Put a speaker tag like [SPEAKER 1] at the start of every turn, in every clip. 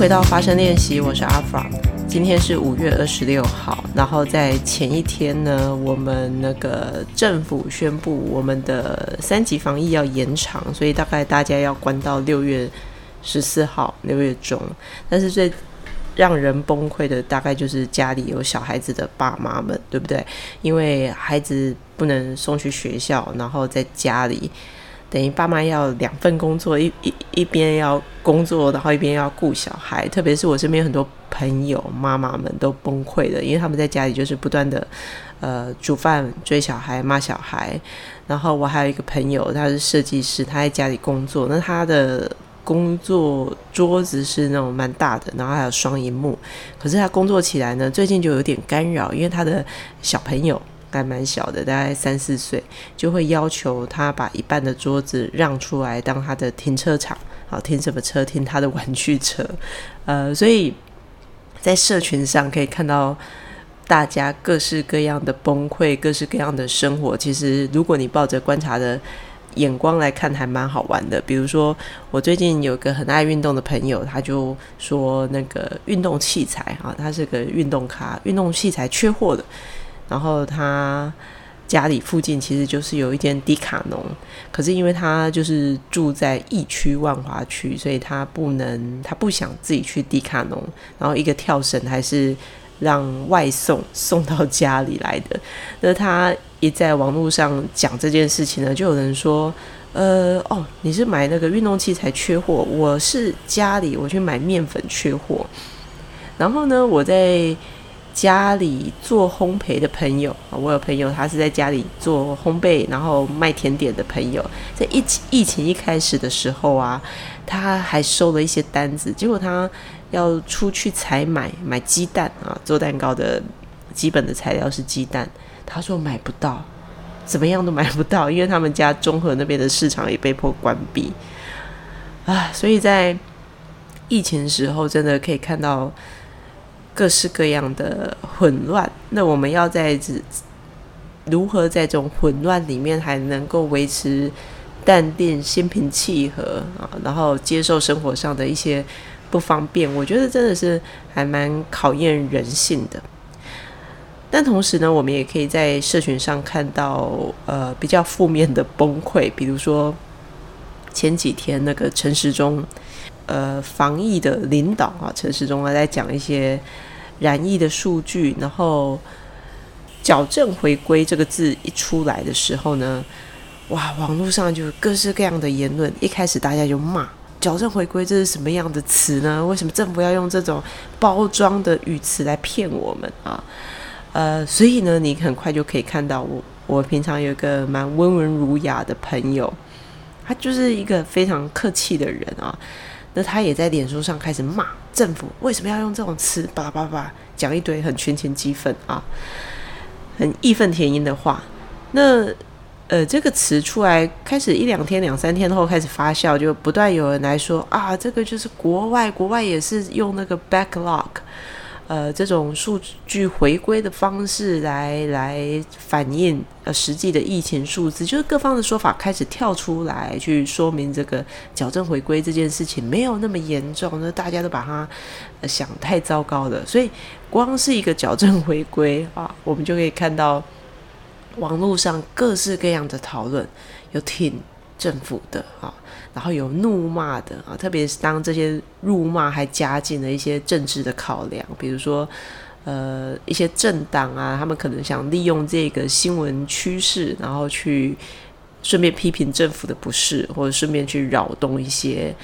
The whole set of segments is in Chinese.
[SPEAKER 1] 回到发声练习，我是阿 fra。今天是五月二十六号，然后在前一天呢，我们那个政府宣布我们的三级防疫要延长，所以大概大家要关到六月十四号，六月中。但是最让人崩溃的，大概就是家里有小孩子的爸妈们，对不对？因为孩子不能送去学校，然后在家里。等于爸妈要两份工作，一一一边要工作，然后一边要顾小孩。特别是我身边很多朋友妈妈们都崩溃了，因为他们在家里就是不断的呃煮饭、追小孩、骂小孩。然后我还有一个朋友，他是设计师，他在家里工作，那他的工作桌子是那种蛮大的，然后还有双荧幕。可是他工作起来呢，最近就有点干扰，因为他的小朋友。还蛮小的，大概三四岁，就会要求他把一半的桌子让出来当他的停车场，好停什么车？停他的玩具车。呃，所以在社群上可以看到大家各式各样的崩溃，各式各样的生活。其实，如果你抱着观察的眼光来看，还蛮好玩的。比如说，我最近有个很爱运动的朋友，他就说那个运动器材啊，他是个运动咖，运动器材缺货的。然后他家里附近其实就是有一间迪卡侬，可是因为他就是住在疫区万华区，所以他不能，他不想自己去迪卡侬，然后一个跳绳还是让外送送到家里来的。那他一在网络上讲这件事情呢，就有人说，呃，哦，你是买那个运动器材缺货，我是家里我去买面粉缺货，然后呢，我在。家里做烘焙的朋友，我有朋友他是在家里做烘焙，然后卖甜点的朋友，在疫情疫情一开始的时候啊，他还收了一些单子，结果他要出去采买买鸡蛋啊，做蛋糕的基本的材料是鸡蛋，他说买不到，怎么样都买不到，因为他们家中和那边的市场也被迫关闭啊，所以在疫情时候真的可以看到。各式各样的混乱，那我们要在如何在这种混乱里面还能够维持淡定、心平气和啊？然后接受生活上的一些不方便，我觉得真的是还蛮考验人性的。但同时呢，我们也可以在社群上看到呃比较负面的崩溃，比如说前几天那个陈时中。呃，防疫的领导啊，陈时中啊，在讲一些染疫的数据，然后矫正回归这个字一出来的时候呢，哇，网络上就各式各样的言论。一开始大家就骂矫正回归这是什么样的词呢？为什么政府要用这种包装的语词来骗我们啊？呃，所以呢，你很快就可以看到我，我平常有一个蛮温文儒雅的朋友，他就是一个非常客气的人啊。那他也在脸书上开始骂政府，为什么要用这种词？叭叭叭讲一堆很圈钱激愤啊，很义愤填膺的话。那呃，这个词出来开始一两天、两三天后开始发酵，就不断有人来说啊，这个就是国外，国外也是用那个 backlog。呃，这种数据回归的方式来来反映呃实际的疫情数字，就是各方的说法开始跳出来去说明这个矫正回归这件事情没有那么严重，那大家都把它想太糟糕了。所以光是一个矫正回归啊，我们就可以看到网络上各式各样的讨论，有挺政府的啊。然后有怒骂的啊，特别是当这些辱骂还加进了一些政治的考量，比如说，呃，一些政党啊，他们可能想利用这个新闻趋势，然后去顺便批评政府的不是，或者顺便去扰动一些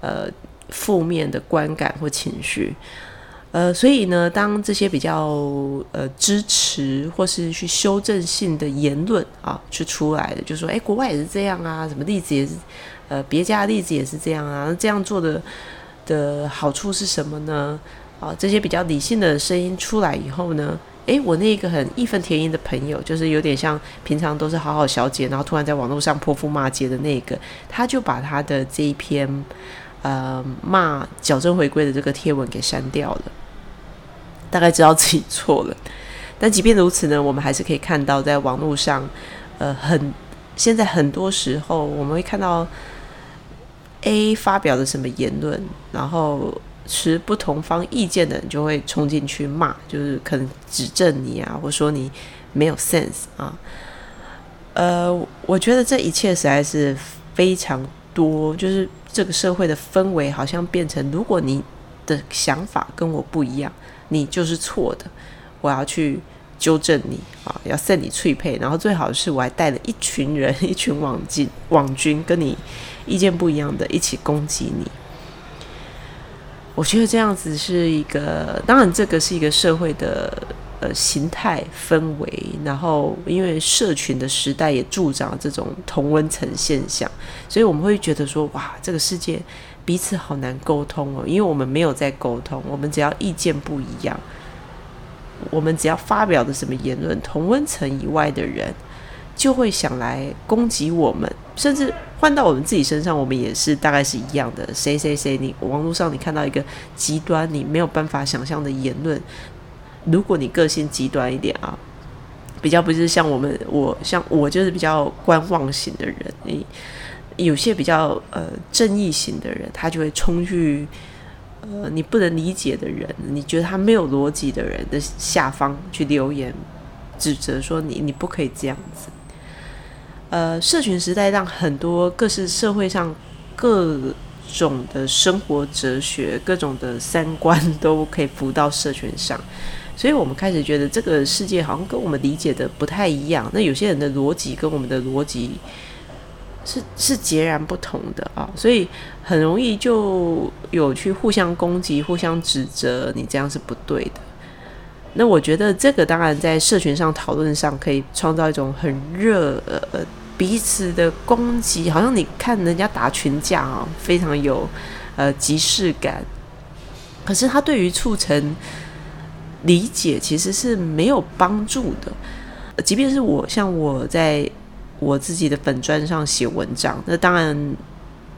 [SPEAKER 1] 呃负面的观感或情绪。呃，所以呢，当这些比较呃支持或是去修正性的言论啊，去出来的，就说，哎，国外也是这样啊，什么例子也是，呃，别家的例子也是这样啊，那这样做的的好处是什么呢？啊，这些比较理性的声音出来以后呢，诶，我那个很义愤填膺的朋友，就是有点像平常都是好好小姐，然后突然在网络上泼妇骂街的那个，他就把他的这一篇呃骂矫正回归的这个贴文给删掉了。大概知道自己错了，但即便如此呢，我们还是可以看到，在网络上，呃，很现在很多时候，我们会看到 A 发表的什么言论，然后持不同方意见的人就会冲进去骂，就是可能指正你啊，或说你没有 sense 啊。呃，我觉得这一切实在是非常多，就是这个社会的氛围好像变成，如果你的想法跟我不一样，你就是错的，我要去纠正你啊，要扇你脆配，然后最好是我还带了一群人，一群网军，网军跟你意见不一样的一起攻击你。我觉得这样子是一个，当然这个是一个社会的呃形态氛围，然后因为社群的时代也助长这种同温层现象，所以我们会觉得说，哇，这个世界彼此好难沟通哦，因为我们没有在沟通，我们只要意见不一样，我们只要发表的什么言论，同温层以外的人就会想来攻击我们，甚至。换到我们自己身上，我们也是大概是一样的。谁谁谁，你网络上你看到一个极端，你没有办法想象的言论，如果你个性极端一点啊，比较不是像我们，我像我就是比较观望型的人。你有些比较呃正义型的人，他就会冲去呃你不能理解的人，你觉得他没有逻辑的人的下方去留言，指责说你你不可以这样子。呃，社群时代让很多各式社会上各种的生活哲学、各种的三观都可以浮到社群上，所以我们开始觉得这个世界好像跟我们理解的不太一样。那有些人的逻辑跟我们的逻辑是是截然不同的啊，所以很容易就有去互相攻击、互相指责，你这样是不对的。那我觉得这个当然在社群上讨论上可以创造一种很热呃。彼此的攻击，好像你看人家打群架啊，非常有呃即视感。可是他对于促成理解其实是没有帮助的。即便是我像我在我自己的粉砖上写文章，那当然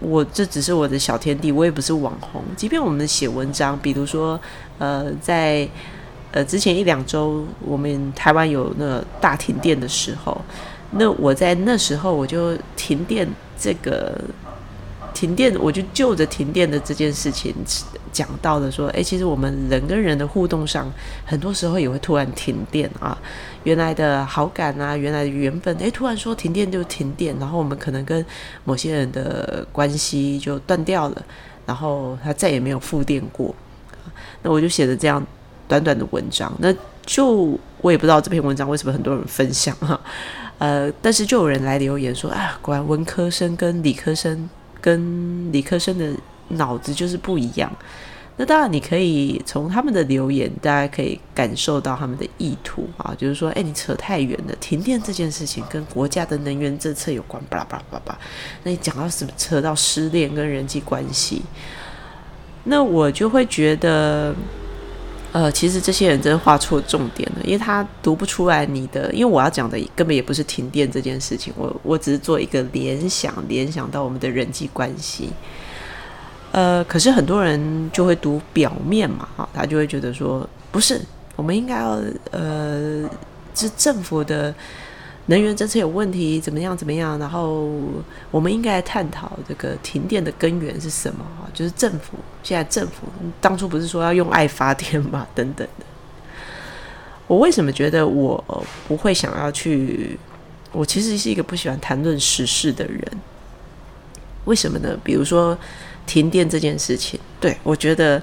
[SPEAKER 1] 我这只是我的小天地，我也不是网红。即便我们写文章，比如说呃在呃之前一两周，我们台湾有那个大停电的时候。那我在那时候我就停电，这个停电我就就着停电的这件事情讲到了说，哎，其实我们人跟人的互动上，很多时候也会突然停电啊，原来的好感啊，原来的缘分，哎，突然说停电就停电，然后我们可能跟某些人的关系就断掉了，然后他再也没有复电过。那我就写了这样短短的文章，那就我也不知道这篇文章为什么很多人分享哈。呃，但是就有人来留言说啊，果然文科生跟理科生跟理科生的脑子就是不一样。那当然，你可以从他们的留言，大家可以感受到他们的意图啊，就是说，哎，你扯太远了，停电这件事情跟国家的能源政策有关，巴拉巴拉巴拉。那你讲到什么，扯到失恋跟人际关系，那我就会觉得。呃，其实这些人真的画错重点了，因为他读不出来你的，因为我要讲的根本也不是停电这件事情，我我只是做一个联想，联想到我们的人际关系。呃，可是很多人就会读表面嘛，哈，他就会觉得说，不是，我们应该要，呃，是政府的。能源政策有问题，怎么样？怎么样？然后我们应该来探讨这个停电的根源是什么啊？就是政府现在政府当初不是说要用爱发电吗？等等的。我为什么觉得我不会想要去？我其实是一个不喜欢谈论时事的人。为什么呢？比如说停电这件事情，对我觉得，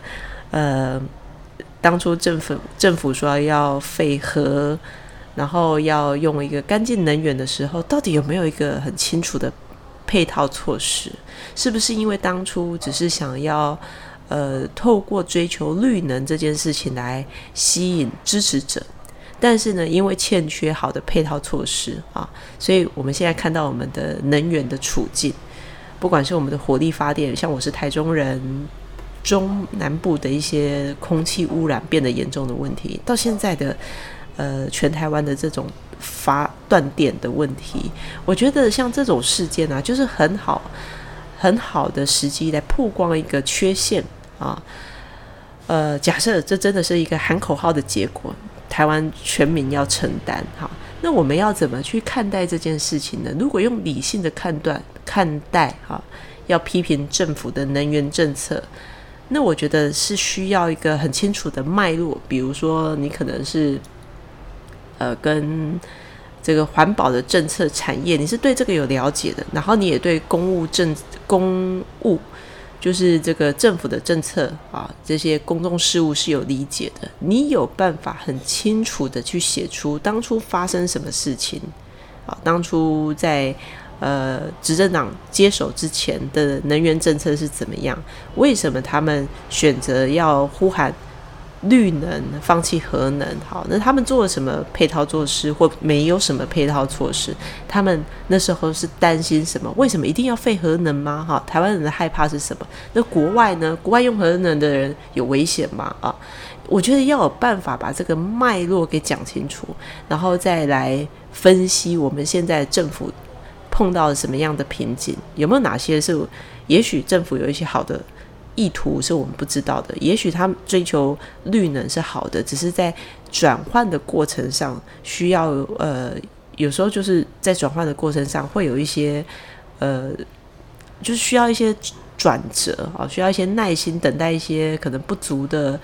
[SPEAKER 1] 呃，当初政府政府说要废核。然后要用一个干净能源的时候，到底有没有一个很清楚的配套措施？是不是因为当初只是想要呃透过追求绿能这件事情来吸引支持者？但是呢，因为欠缺好的配套措施啊，所以我们现在看到我们的能源的处境，不管是我们的火力发电，像我是台中人，中南部的一些空气污染变得严重的问题，到现在的。呃，全台湾的这种发断电的问题，我觉得像这种事件啊，就是很好很好的时机来曝光一个缺陷啊。呃，假设这真的是一个喊口号的结果，台湾全民要承担哈，那我们要怎么去看待这件事情呢？如果用理性的判断看待哈，要批评政府的能源政策，那我觉得是需要一个很清楚的脉络，比如说你可能是呃跟这个环保的政策产业，你是对这个有了解的，然后你也对公务政公务。就是这个政府的政策啊，这些公众事务是有理解的。你有办法很清楚的去写出当初发生什么事情啊？当初在呃执政党接手之前的能源政策是怎么样？为什么他们选择要呼喊？绿能放弃核能，好，那他们做了什么配套措施，或没有什么配套措施？他们那时候是担心什么？为什么一定要废核能吗？哈，台湾人的害怕是什么？那国外呢？国外用核能的人有危险吗？啊，我觉得要有办法把这个脉络给讲清楚，然后再来分析我们现在政府碰到了什么样的瓶颈，有没有哪些是也许政府有一些好的。意图是我们不知道的，也许他追求绿能是好的，只是在转换的过程上需要呃，有时候就是在转换的过程上会有一些呃，就是需要一些转折啊，需要一些耐心等待一些可能不足的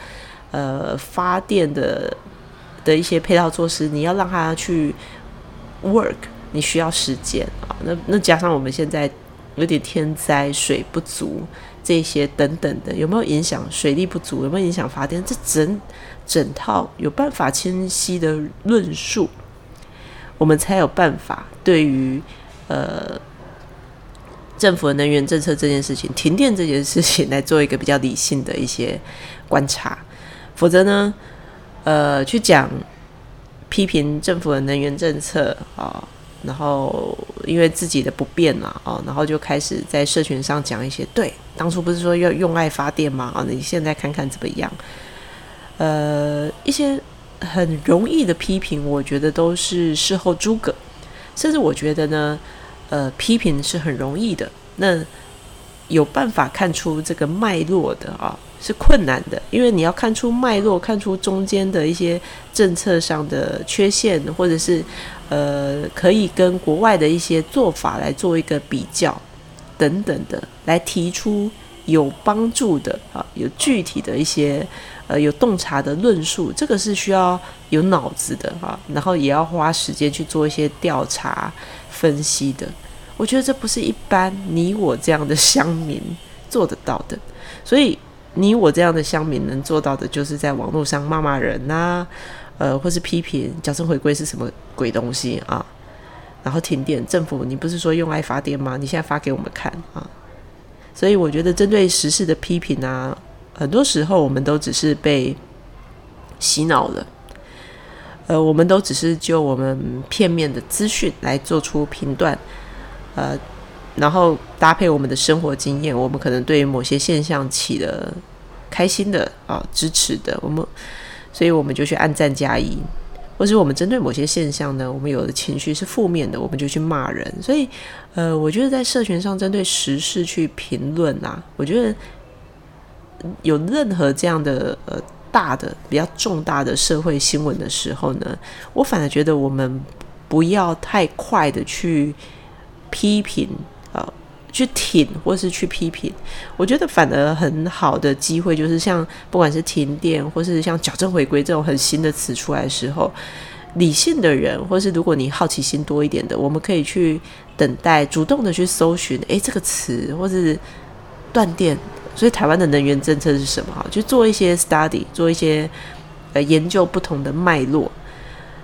[SPEAKER 1] 呃发电的的一些配套措施，你要让它去 work，你需要时间啊。那那加上我们现在有点天灾，水不足。这些等等的有没有影响？水利不足有没有影响发电？这整整套有办法清晰的论述，我们才有办法对于呃政府的能源政策这件事情、停电这件事情来做一个比较理性的一些观察。否则呢，呃，去讲批评政府的能源政策啊。然后因为自己的不便啊，哦，然后就开始在社群上讲一些，对，当初不是说要用爱发电吗？啊，你现在看看怎么样？呃，一些很容易的批评，我觉得都是事后诸葛，甚至我觉得呢，呃，批评是很容易的，那有办法看出这个脉络的啊。是困难的，因为你要看出脉络，看出中间的一些政策上的缺陷，或者是呃，可以跟国外的一些做法来做一个比较等等的，来提出有帮助的啊，有具体的一些呃有洞察的论述，这个是需要有脑子的哈，然后也要花时间去做一些调查分析的。我觉得这不是一般你我这样的乡民做得到的，所以。你我这样的乡民能做到的，就是在网络上骂骂人呐，呃，或是批评矫正回归是什么鬼东西啊？然后停电，政府你不是说用爱发电吗？你现在发给我们看啊！所以我觉得针对时事的批评啊，很多时候我们都只是被洗脑了，呃，我们都只是就我们片面的资讯来做出评断，呃。然后搭配我们的生活经验，我们可能对某些现象起了开心的啊支持的，我们，所以我们就去按赞加一，或者我们针对某些现象呢，我们有的情绪是负面的，我们就去骂人。所以，呃，我觉得在社群上针对时事去评论啊，我觉得有任何这样的呃大的比较重大的社会新闻的时候呢，我反而觉得我们不要太快的去批评。去挺或是去批评，我觉得反而很好的机会就是像不管是停电或是像矫正回归这种很新的词出来的时候，理性的人或是如果你好奇心多一点的，我们可以去等待，主动的去搜寻，诶，这个词或是断电，所以台湾的能源政策是什么？哈，去做一些 study，做一些呃研究不同的脉络。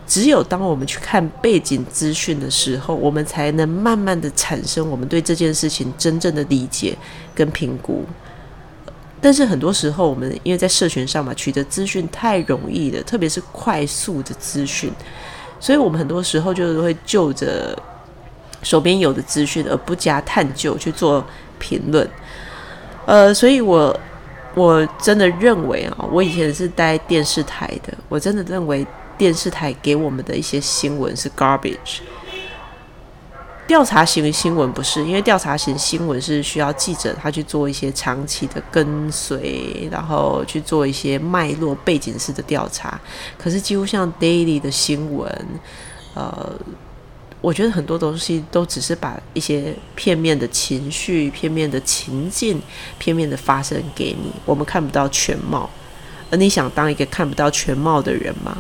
[SPEAKER 1] 只有当我们去看背景资讯的时候，我们才能慢慢的产生我们对这件事情真正的理解跟评估。但是很多时候，我们因为在社群上嘛，取得资讯太容易了，特别是快速的资讯，所以我们很多时候就是会就着手边有的资讯而不加探究去做评论。呃，所以我我真的认为啊，我以前是待电视台的，我真的认为。电视台给我们的一些新闻是 garbage，调查型新闻不是，因为调查型新闻是需要记者他去做一些长期的跟随，然后去做一些脉络背景式的调查。可是几乎像 daily 的新闻，呃，我觉得很多东西都只是把一些片面的情绪、片面的情境、片面的发生给你，我们看不到全貌。而你想当一个看不到全貌的人吗？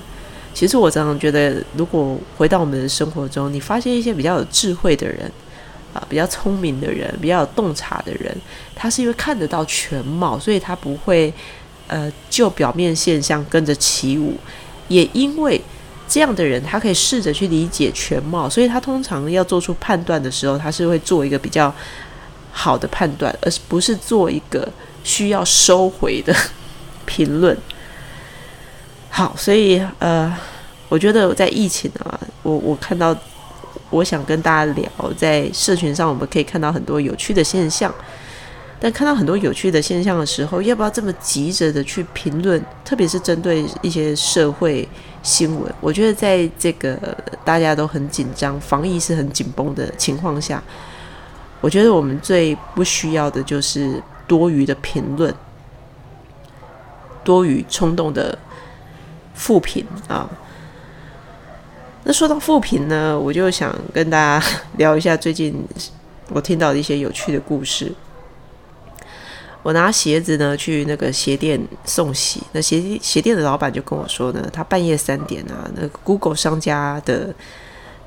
[SPEAKER 1] 其实我常常觉得，如果回到我们的生活中，你发现一些比较有智慧的人啊，比较聪明的人，比较有洞察的人，他是因为看得到全貌，所以他不会呃就表面现象跟着起舞。也因为这样的人，他可以试着去理解全貌，所以他通常要做出判断的时候，他是会做一个比较好的判断，而不是做一个需要收回的 评论。好，所以呃，我觉得在疫情啊，我我看到，我想跟大家聊，在社群上我们可以看到很多有趣的现象，但看到很多有趣的现象的时候，要不要这么急着的去评论？特别是针对一些社会新闻，我觉得在这个大家都很紧张、防疫是很紧绷的情况下，我觉得我们最不需要的就是多余的评论，多余冲动的。复评啊，那说到复评呢，我就想跟大家 聊一下最近我听到的一些有趣的故事。我拿鞋子呢去那个鞋店送洗，那鞋鞋店的老板就跟我说呢，他半夜三点啊，那个 Google 商家的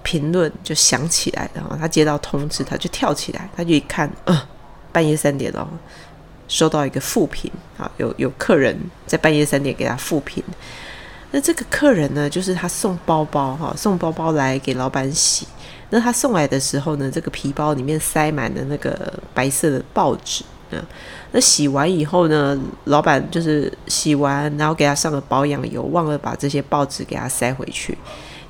[SPEAKER 1] 评论就响起来了，他接到通知，他就跳起来，他就一看，呃，半夜三点哦，收到一个复评啊，有有客人在半夜三点给他复评。那这个客人呢，就是他送包包哈，送包包来给老板洗。那他送来的时候呢，这个皮包里面塞满了那个白色的报纸。嗯，那洗完以后呢，老板就是洗完，然后给他上了保养油，忘了把这些报纸给他塞回去。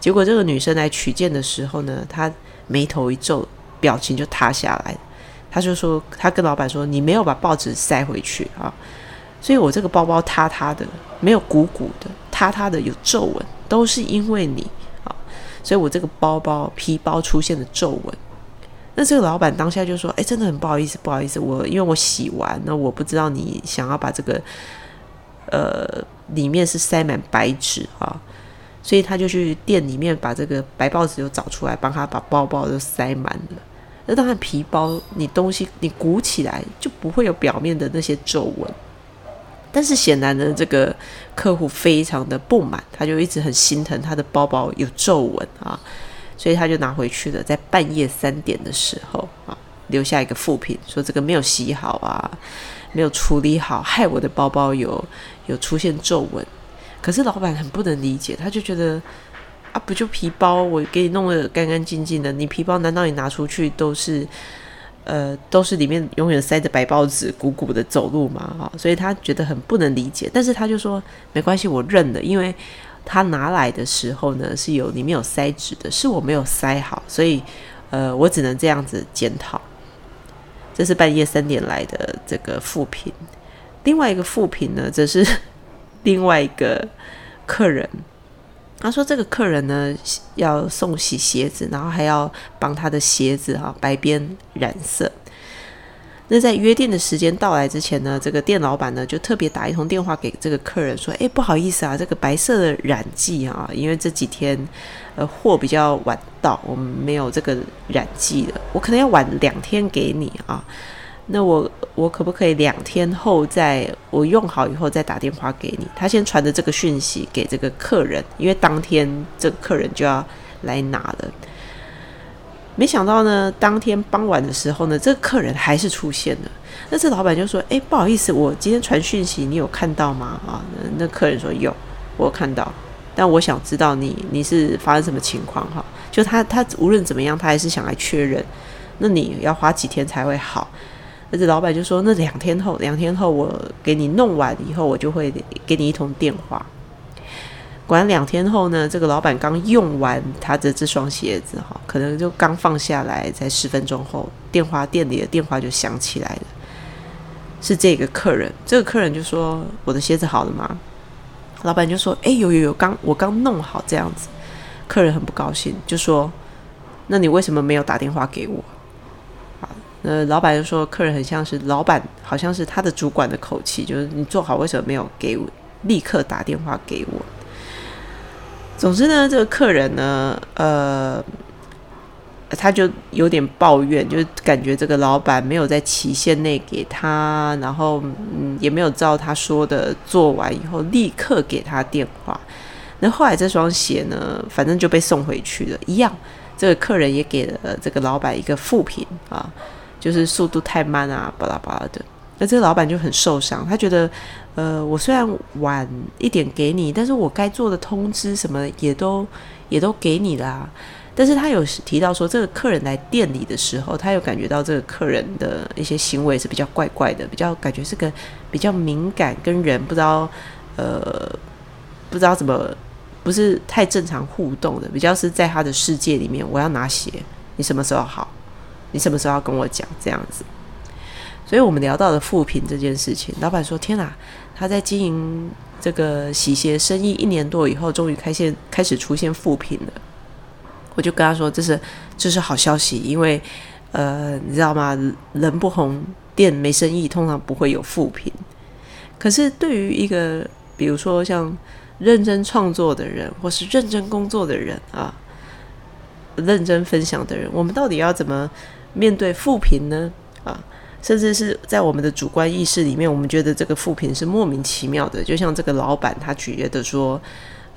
[SPEAKER 1] 结果这个女生来取件的时候呢，她眉头一皱，表情就塌下来。她就说，她跟老板说：“你没有把报纸塞回去啊，所以我这个包包塌塌的，没有鼓鼓的。”塌塌的有皱纹，都是因为你啊，所以我这个包包皮包出现了皱纹。那这个老板当下就说：“哎，真的很不好意思，不好意思，我因为我洗完，那我不知道你想要把这个呃里面是塞满白纸啊，所以他就去店里面把这个白报纸又找出来，帮他把包包都塞满了。那当然皮包你东西你鼓起来就不会有表面的那些皱纹。”但是显然呢，这个客户非常的不满，他就一直很心疼他的包包有皱纹啊，所以他就拿回去了，在半夜三点的时候啊，留下一个副品，说这个没有洗好啊，没有处理好，害我的包包有有出现皱纹。可是老板很不能理解，他就觉得啊，不就皮包，我给你弄得干干净净的，你皮包难道你拿出去都是？呃，都是里面永远塞着白报纸，鼓鼓的走路嘛，哈，所以他觉得很不能理解。但是他就说没关系，我认了，因为他拿来的时候呢是有里面有塞纸的，是我没有塞好，所以呃，我只能这样子检讨。这是半夜三点来的这个副品，另外一个副品呢，则是另外一个客人。他说：“这个客人呢，要送洗鞋子，然后还要帮他的鞋子哈白边染色。那在约定的时间到来之前呢，这个店老板呢就特别打一通电话给这个客人说：‘哎，不好意思啊，这个白色的染剂啊，因为这几天呃货比较晚到，我们没有这个染剂的，我可能要晚两天给你啊。’”那我我可不可以两天后再我用好以后再打电话给你？他先传的这个讯息给这个客人，因为当天这个客人就要来拿了。没想到呢，当天傍晚的时候呢，这个客人还是出现了。那这老板就说：“哎，不好意思，我今天传讯息，你有看到吗？”啊，那客人说：“有，我看到。但我想知道你你是发生什么情况？哈，就他他无论怎么样，他还是想来确认。那你要花几天才会好？”而且老板就说：“那两天后，两天后我给你弄完以后，我就会给你一通电话。”果然两天后呢，这个老板刚用完他的这双鞋子，哈，可能就刚放下来，在十分钟后，电话店里的电话就响起来了，是这个客人。这个客人就说：“我的鞋子好了吗？”老板就说：“哎，有有有，刚我刚弄好这样子。”客人很不高兴，就说：“那你为什么没有打电话给我？”呃，老板就说，客人很像是老板，好像是他的主管的口气，就是你做好，为什么没有给我立刻打电话给我？总之呢，这个客人呢，呃，他就有点抱怨，就感觉这个老板没有在期限内给他，然后嗯也没有照他说的做完以后立刻给他电话。那后来这双鞋呢，反正就被送回去了，一样，这个客人也给了这个老板一个负评啊，就是速度太慢啊，巴拉巴拉的。那这个老板就很受伤，他觉得，呃，我虽然晚一点给你，但是我该做的通知什么也都也都给你啦。但是他有提到说，这个客人来店里的时候，他有感觉到这个客人的一些行为是比较怪怪的，比较感觉是个比较敏感，跟人不知道，呃，不知道怎么不是太正常互动的，比较是在他的世界里面，我要拿鞋，你什么时候好？你什么时候要跟我讲这样子？所以我们聊到了复评这件事情，老板说：“天哪，他在经营这个洗鞋生意一年多以后，终于开现开始出现复评了。”我就跟他说：“这是这是好消息，因为呃，你知道吗？人不红，店没生意，通常不会有负评。可是对于一个比如说像认真创作的人，或是认真工作的人啊，认真分享的人，我们到底要怎么面对负评呢？啊，甚至是在我们的主观意识里面，我们觉得这个负评是莫名其妙的，就像这个老板他觉得说。”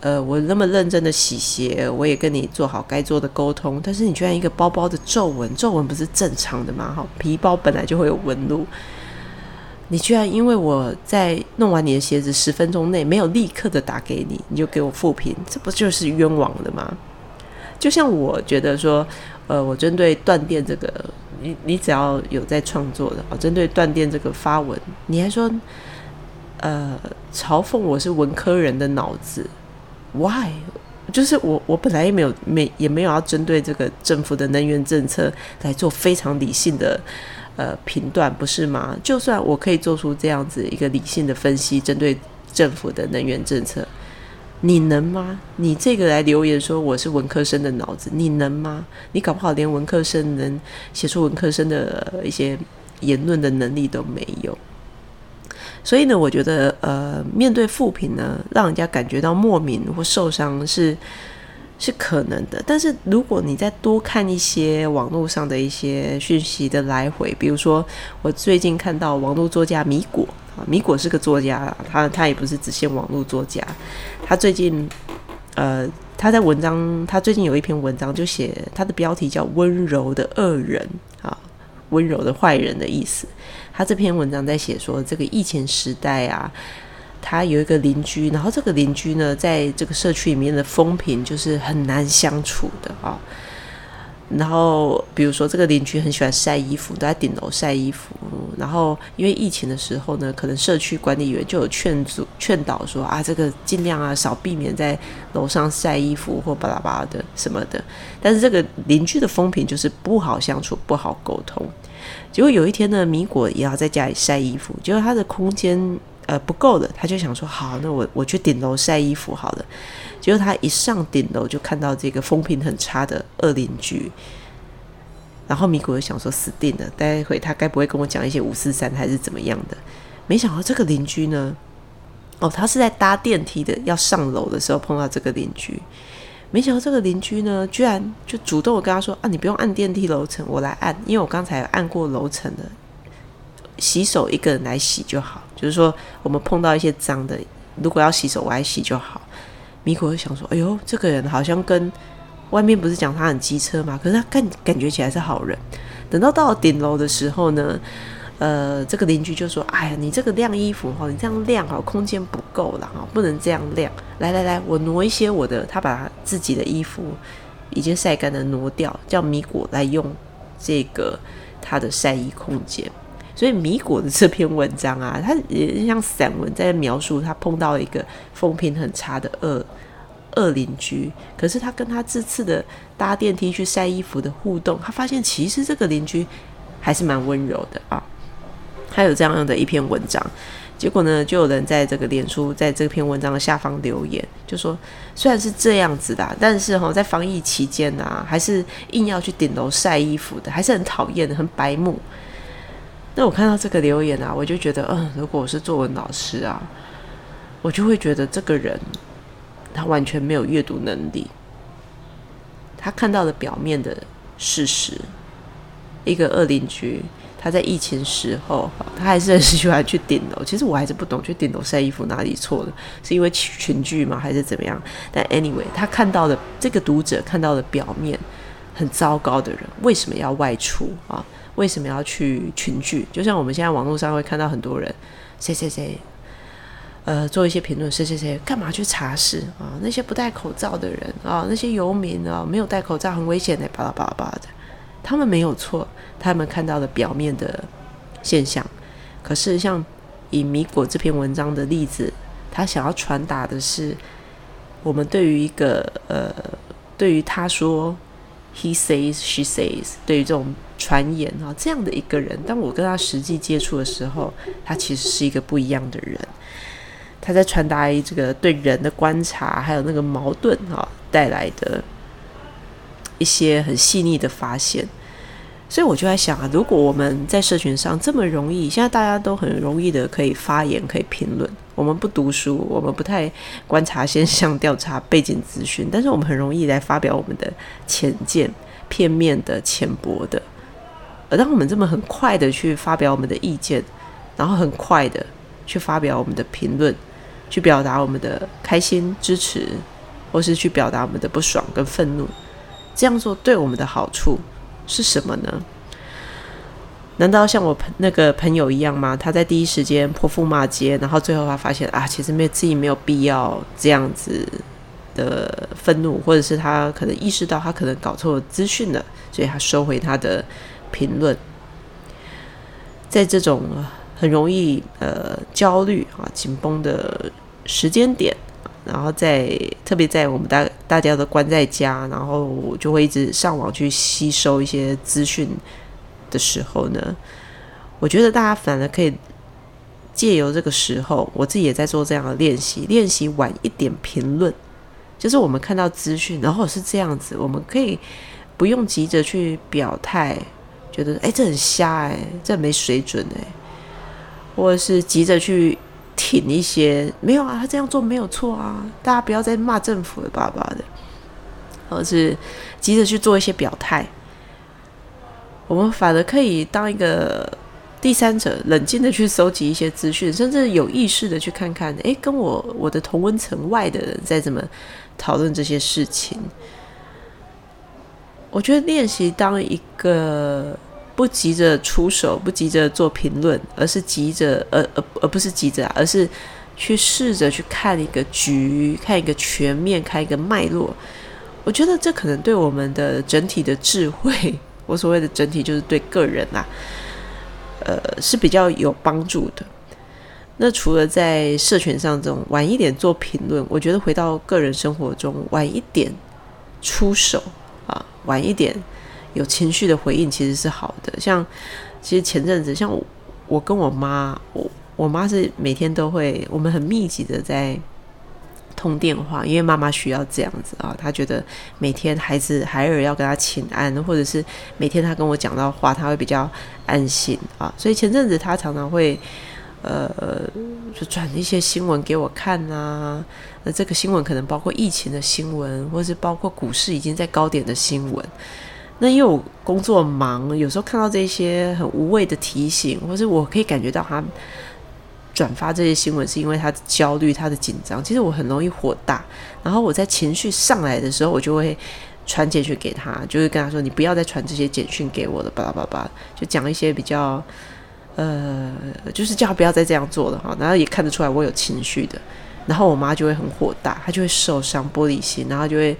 [SPEAKER 1] 呃，我那么认真的洗鞋，我也跟你做好该做的沟通，但是你居然一个包包的皱纹，皱纹不是正常的吗？哈，皮包本来就会有纹路，你居然因为我在弄完你的鞋子十分钟内没有立刻的打给你，你就给我复评，这不就是冤枉的吗？就像我觉得说，呃，我针对断电这个，你你只要有在创作的，哦，针对断电这个发文，你还说，呃，嘲讽我是文科人的脑子。Why？就是我，我本来也没有没也没有要针对这个政府的能源政策来做非常理性的呃评断，不是吗？就算我可以做出这样子一个理性的分析，针对政府的能源政策，你能吗？你这个来留言说我是文科生的脑子，你能吗？你搞不好连文科生能写出文科生的一些言论的能力都没有。所以呢，我觉得，呃，面对负评呢，让人家感觉到莫名或受伤是是可能的。但是如果你再多看一些网络上的一些讯息的来回，比如说我最近看到网络作家米果啊，米果是个作家，他他也不是只限网络作家，他最近呃他在文章，他最近有一篇文章就写他的标题叫“温柔的恶人”啊，温柔的坏人的意思。他这篇文章在写说，这个疫情时代啊，他有一个邻居，然后这个邻居呢，在这个社区里面的风评就是很难相处的啊。然后，比如说这个邻居很喜欢晒衣服，都在顶楼晒衣服。然后，因为疫情的时候呢，可能社区管理员就有劝阻、劝导说啊，这个尽量啊少避免在楼上晒衣服或巴拉巴拉的什么的。但是这个邻居的风评就是不好相处、不好沟通。结果有一天呢，米果也要在家里晒衣服，结果他的空间呃不够了，他就想说好，那我我去顶楼晒衣服好了。结果他一上顶楼就看到这个风评很差的二邻居，然后米谷就想说死定了，待会他该不会跟我讲一些五四三还是怎么样的？没想到这个邻居呢，哦，他是在搭电梯的要上楼的时候碰到这个邻居。没想到这个邻居呢，居然就主动跟他说：“啊，你不用按电梯楼层，我来按，因为我刚才按过楼层的，洗手一个人来洗就好。就是说，我们碰到一些脏的，如果要洗手，我来洗就好。”米果就想说：“哎呦，这个人好像跟外面不是讲他很机车吗？可是他感感觉起来是好人。等到到顶楼的时候呢？”呃，这个邻居就说：“哎呀，你这个晾衣服哈，你这样晾哈，空间不够了哈，不能这样晾。来来来，我挪一些我的，他把他自己的衣服已经晒干的挪掉，叫米果来用这个他的晒衣空间。所以米果的这篇文章啊，他也像散文在描述他碰到一个风评很差的恶恶邻居，可是他跟他这次的搭电梯去晒衣服的互动，他发现其实这个邻居还是蛮温柔的啊。”他有这样的一篇文章，结果呢，就有人在这个脸书在这篇文章的下方留言，就说虽然是这样子的，但是哈，在防疫期间啊，还是硬要去顶楼晒衣服的，还是很讨厌的，很白目。那我看到这个留言啊，我就觉得，嗯，如果我是作文老师啊，我就会觉得这个人他完全没有阅读能力，他看到的表面的事实。一个恶邻居，他在疫情时候，他还是很喜欢去顶楼。其实我还是不懂去顶楼晒衣服哪里错了，是因为群聚吗，还是怎么样？但 anyway，他看到的这个读者看到的表面很糟糕的人，为什么要外出啊？为什么要去群聚？就像我们现在网络上会看到很多人，谁谁谁，呃，做一些评论，谁谁谁干嘛去查事啊？那些不戴口罩的人啊，那些游民啊，没有戴口罩很危险的，巴拉巴拉巴拉的。他们没有错，他们看到的表面的现象。可是，像以米果这篇文章的例子，他想要传达的是，我们对于一个呃，对于他说 “he says she says”，对于这种传言啊这样的一个人，当我跟他实际接触的时候，他其实是一个不一样的人。他在传达这个对人的观察，还有那个矛盾啊带来的一些很细腻的发现。所以我就在想啊，如果我们在社群上这么容易，现在大家都很容易的可以发言、可以评论。我们不读书，我们不太观察现象、调查背景资讯，但是我们很容易来发表我们的浅见、片面的、浅薄的。而当我们这么很快的去发表我们的意见，然后很快的去发表我们的评论，去表达我们的开心、支持，或是去表达我们的不爽跟愤怒，这样做对我们的好处。是什么呢？难道像我朋那个朋友一样吗？他在第一时间泼妇骂街，然后最后他发现啊，其实没自己没有必要这样子的愤怒，或者是他可能意识到他可能搞错资讯了，所以他收回他的评论。在这种很容易呃焦虑啊紧绷的时间点。然后在特别在我们大大家都关在家，然后就会一直上网去吸收一些资讯的时候呢，我觉得大家反而可以借由这个时候，我自己也在做这样的练习，练习晚一点评论。就是我们看到资讯，然后是这样子，我们可以不用急着去表态，觉得哎这很瞎哎，这没水准哎，或者是急着去。挺一些没有啊，他这样做没有错啊，大家不要再骂政府了，爸爸的，而是急着去做一些表态。我们反而可以当一个第三者，冷静的去收集一些资讯，甚至有意识的去看看，诶，跟我我的同温层外的人在怎么讨论这些事情。我觉得练习当一个。不急着出手，不急着做评论，而是急着，而而而不是急着，而是去试着去看一个局，看一个全面，看一个脉络。我觉得这可能对我们的整体的智慧，我所谓的整体就是对个人啊，呃是比较有帮助的。那除了在社群上这种晚一点做评论，我觉得回到个人生活中晚一点出手啊，晚一点。有情绪的回应其实是好的，像其实前阵子，像我跟我妈，我我妈是每天都会，我们很密集的在通电话，因为妈妈需要这样子啊，她觉得每天孩子孩儿要跟她请安，或者是每天她跟我讲到话，她会比较安心啊，所以前阵子她常常会呃就转一些新闻给我看啊，那这个新闻可能包括疫情的新闻，或是包括股市已经在高点的新闻。那因为我工作忙，有时候看到这些很无谓的提醒，或是我可以感觉到他转发这些新闻是因为他的焦虑、他的紧张。其实我很容易火大，然后我在情绪上来的时候，我就会传简讯给他，就会跟他说：“你不要再传这些简讯给我了。”巴拉巴拉，就讲一些比较呃，就是叫他不要再这样做了哈。然后也看得出来我有情绪的，然后我妈就会很火大，她就会受伤、玻璃心，然后就会。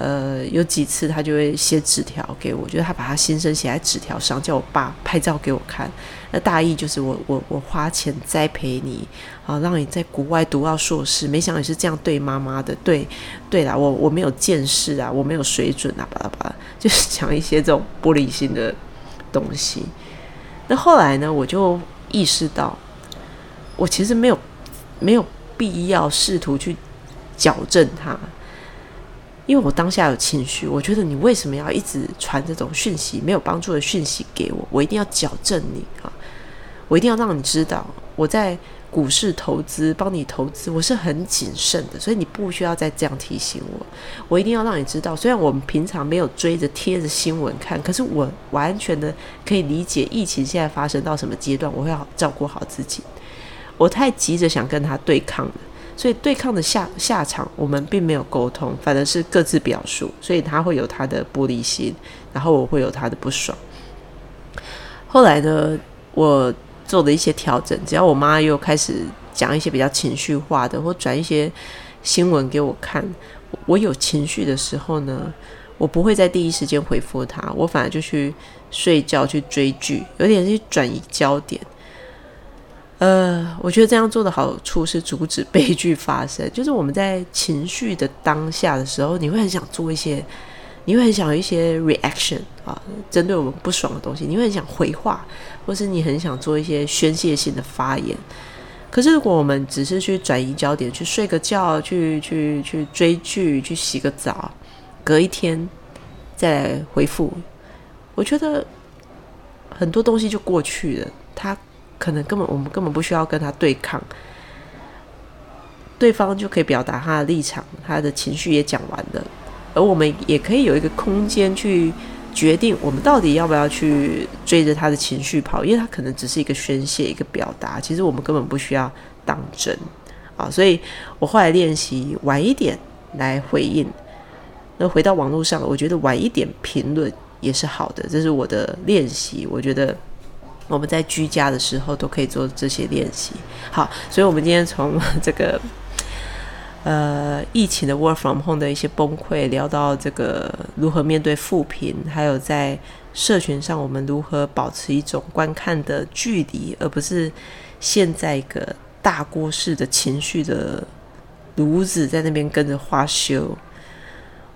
[SPEAKER 1] 呃，有几次他就会写纸条给我，就是他把他心声写在纸条上，叫我爸拍照给我看。那大意就是我我我花钱栽培你，啊，让你在国外读到硕士，没想到你是这样对妈妈的。对，对啦，我我没有见识啊，我没有水准啊，巴拉巴拉，就是讲一些这种玻璃心的东西。那后来呢，我就意识到，我其实没有没有必要试图去矫正他。因为我当下有情绪，我觉得你为什么要一直传这种讯息没有帮助的讯息给我？我一定要矫正你啊！我一定要让你知道，我在股市投资，帮你投资，我是很谨慎的，所以你不需要再这样提醒我。我一定要让你知道，虽然我们平常没有追着贴着新闻看，可是我完全的可以理解疫情现在发生到什么阶段，我会好照顾好自己。我太急着想跟他对抗了，所以对抗的下下场，我们并没有沟通，反而是各自表述，所以他会有他的玻璃心，然后我会有他的不爽。后来呢，我。做的一些调整，只要我妈又开始讲一些比较情绪化的，或转一些新闻给我看，我有情绪的时候呢，我不会在第一时间回复她，我反而就去睡觉去追剧，有点去转移焦点。呃，我觉得这样做的好处是阻止悲剧发生，就是我们在情绪的当下的时候，你会很想做一些。你会很想有一些 reaction 啊，针对我们不爽的东西，你会很想回话，或是你很想做一些宣泄性的发言。可是如果我们只是去转移焦点，去睡个觉，去去去追剧，去洗个澡，隔一天再回复，我觉得很多东西就过去了。他可能根本我们根本不需要跟他对抗，对方就可以表达他的立场，他的情绪也讲完了。而我们也可以有一个空间去决定，我们到底要不要去追着他的情绪跑，因为他可能只是一个宣泄、一个表达，其实我们根本不需要当真啊。所以我后来练习晚一点来回应。那回到网络上，我觉得晚一点评论也是好的，这是我的练习。我觉得我们在居家的时候都可以做这些练习。好，所以我们今天从这个。呃，疫情的 work from home 的一些崩溃，聊到这个如何面对负评，还有在社群上我们如何保持一种观看的距离，而不是现在一个大锅式的情绪的炉子在那边跟着花修。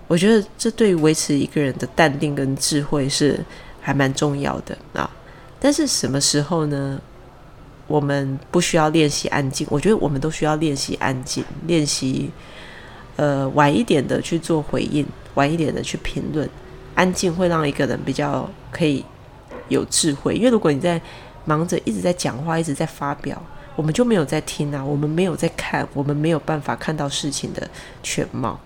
[SPEAKER 1] 我觉得这对于维持一个人的淡定跟智慧是还蛮重要的啊。但是什么时候呢？我们不需要练习安静，我觉得我们都需要练习安静，练习呃晚一点的去做回应，晚一点的去评论。安静会让一个人比较可以有智慧，因为如果你在忙着一直在讲话，一直在发表，我们就没有在听啊，我们没有在看，我们没有办法看到事情的全貌。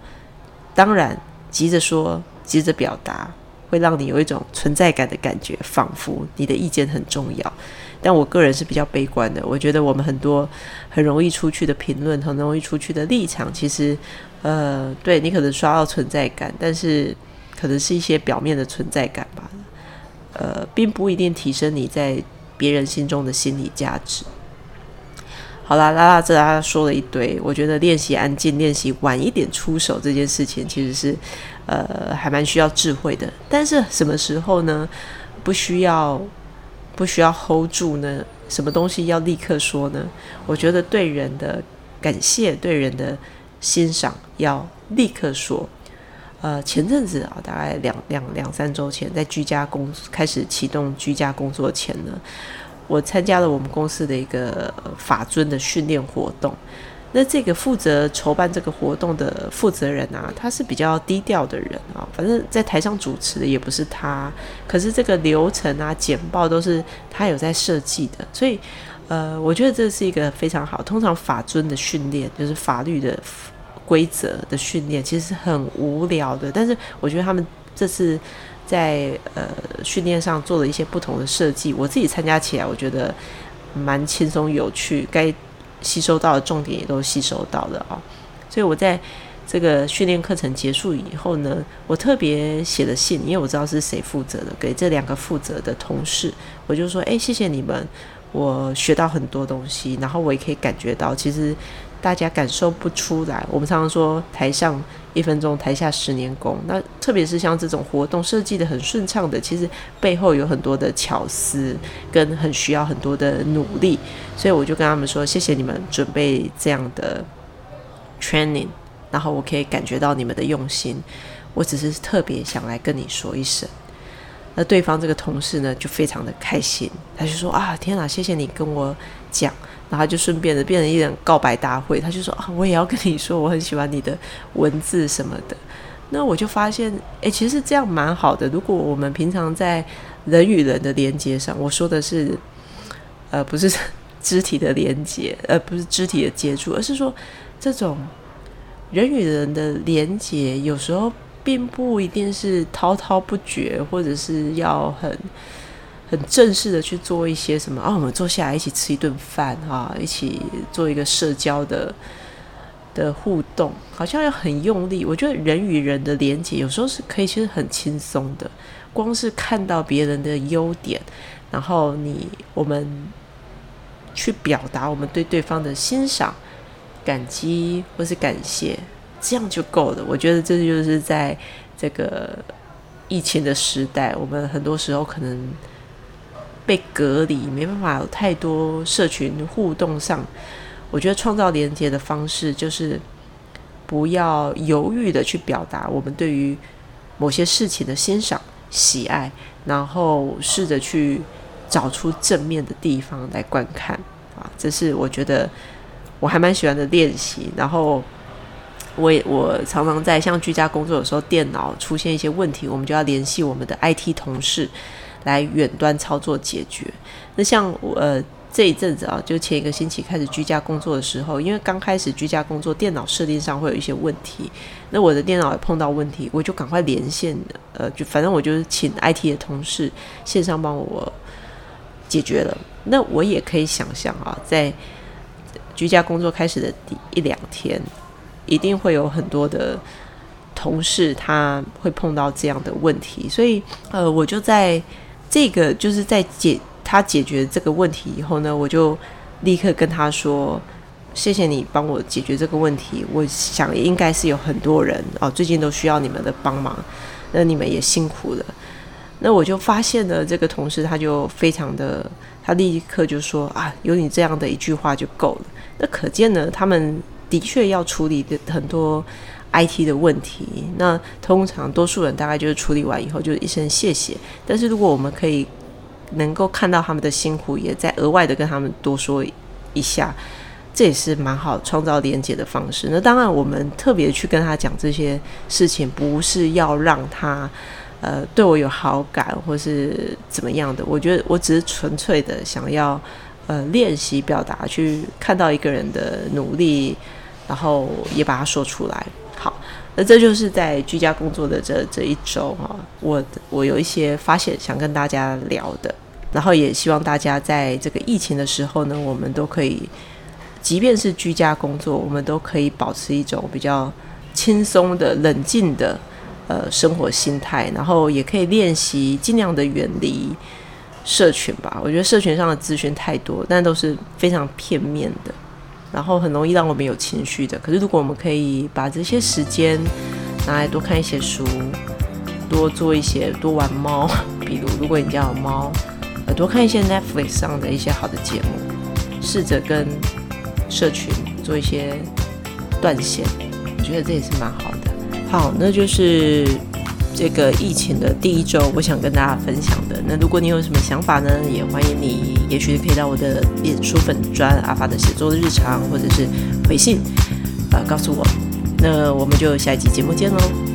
[SPEAKER 1] 当然，急着说，急着表达，会让你有一种存在感的感觉，仿佛你的意见很重要。但我个人是比较悲观的，我觉得我们很多很容易出去的评论，很容易出去的立场，其实，呃，对你可能刷到存在感，但是可能是一些表面的存在感吧，呃，并不一定提升你在别人心中的心理价值。好啦，拉拉这拉说了一堆，我觉得练习安静，练习晚一点出手这件事情，其实是呃还蛮需要智慧的。但是什么时候呢？不需要。不需要 hold 住呢？什么东西要立刻说呢？我觉得对人的感谢、对人的欣赏要立刻说。呃，前阵子啊，大概两两两三周前，在居家工开始启动居家工作前呢，我参加了我们公司的一个法尊的训练活动。那这个负责筹办这个活动的负责人啊，他是比较低调的人啊，反正在台上主持的也不是他，可是这个流程啊、简报都是他有在设计的，所以呃，我觉得这是一个非常好。通常法尊的训练就是法律的规则的训练，其实是很无聊的，但是我觉得他们这次在呃训练上做了一些不同的设计，我自己参加起来我觉得蛮轻松有趣，该。吸收到的重点也都吸收到了啊，所以我在这个训练课程结束以后呢，我特别写了信，因为我知道是谁负责的，给这两个负责的同事，我就说：哎，谢谢你们，我学到很多东西，然后我也可以感觉到，其实。大家感受不出来。我们常常说“台上一分钟，台下十年功”。那特别是像这种活动设计的很顺畅的，其实背后有很多的巧思，跟很需要很多的努力。所以我就跟他们说：“谢谢你们准备这样的 training，然后我可以感觉到你们的用心。我只是特别想来跟你说一声。”那对方这个同事呢，就非常的开心，他就说：“啊，天哪，谢谢你跟我讲。”然后就顺便的变成一人告白大会，他就说啊，我也要跟你说，我很喜欢你的文字什么的。那我就发现，哎，其实这样蛮好的。如果我们平常在人与人的连接上，我说的是，呃，不是 肢体的连接，而不是肢体的接触，而是说这种人与人的连接，有时候并不一定是滔滔不绝，或者是要很很正式的去做一些什么啊，我们坐下来一起吃一顿饭哈，一起做一个社交的的互动，好像要很用力。我觉得人与人的连接有时候是可以其实很轻松的，光是看到别人的优点，然后你我们。去表达我们对对方的欣赏、感激或是感谢，这样就够了。我觉得这就是在这个疫情的时代，我们很多时候可能被隔离，没办法有太多社群互动上。我觉得创造连接的方式，就是不要犹豫的去表达我们对于某些事情的欣赏、喜爱，然后试着去。找出正面的地方来观看啊，这是我觉得我还蛮喜欢的练习。然后我也我常常在像居家工作的时候，电脑出现一些问题，我们就要联系我们的 IT 同事来远端操作解决。那像呃这一阵子啊，就前一个星期开始居家工作的时候，因为刚开始居家工作，电脑设定上会有一些问题，那我的电脑也碰到问题，我就赶快连线，呃，就反正我就是请 IT 的同事线上帮我。解决了，那我也可以想象啊，在居家工作开始的第一两天，一定会有很多的同事他会碰到这样的问题，所以呃，我就在这个就是在解他解决这个问题以后呢，我就立刻跟他说：“谢谢你帮我解决这个问题。”我想应该是有很多人哦，最近都需要你们的帮忙，那你们也辛苦了。那我就发现了这个同事，他就非常的，他立刻就说啊，有你这样的一句话就够了。那可见呢，他们的确要处理的很多 IT 的问题。那通常多数人大概就是处理完以后就是一声谢谢。但是如果我们可以能够看到他们的辛苦，也在额外的跟他们多说一下，这也是蛮好创造连接的方式。那当然，我们特别去跟他讲这些事情，不是要让他。呃，对我有好感，或是怎么样的？我觉得我只是纯粹的想要，呃，练习表达，去看到一个人的努力，然后也把它说出来。好，那这就是在居家工作的这这一周哈，我我有一些发现想跟大家聊的，然后也希望大家在这个疫情的时候呢，我们都可以，即便是居家工作，我们都可以保持一种比较轻松的、冷静的。呃，生活心态，然后也可以练习尽量的远离社群吧。我觉得社群上的资讯太多，但都是非常片面的，然后很容易让我们有情绪的。可是如果我们可以把这些时间拿来多看一些书，多做一些多玩猫，比如如果你家有猫，呃，多看一些 Netflix 上的一些好的节目，试着跟社群做一些断线，我觉得这也是蛮好的。好，那就是这个疫情的第一周，我想跟大家分享的。那如果你有什么想法呢，也欢迎你，也许可以到我的脸书粉专阿发的写作日常，或者是回信，呃，告诉我。那我们就下一集节目见喽。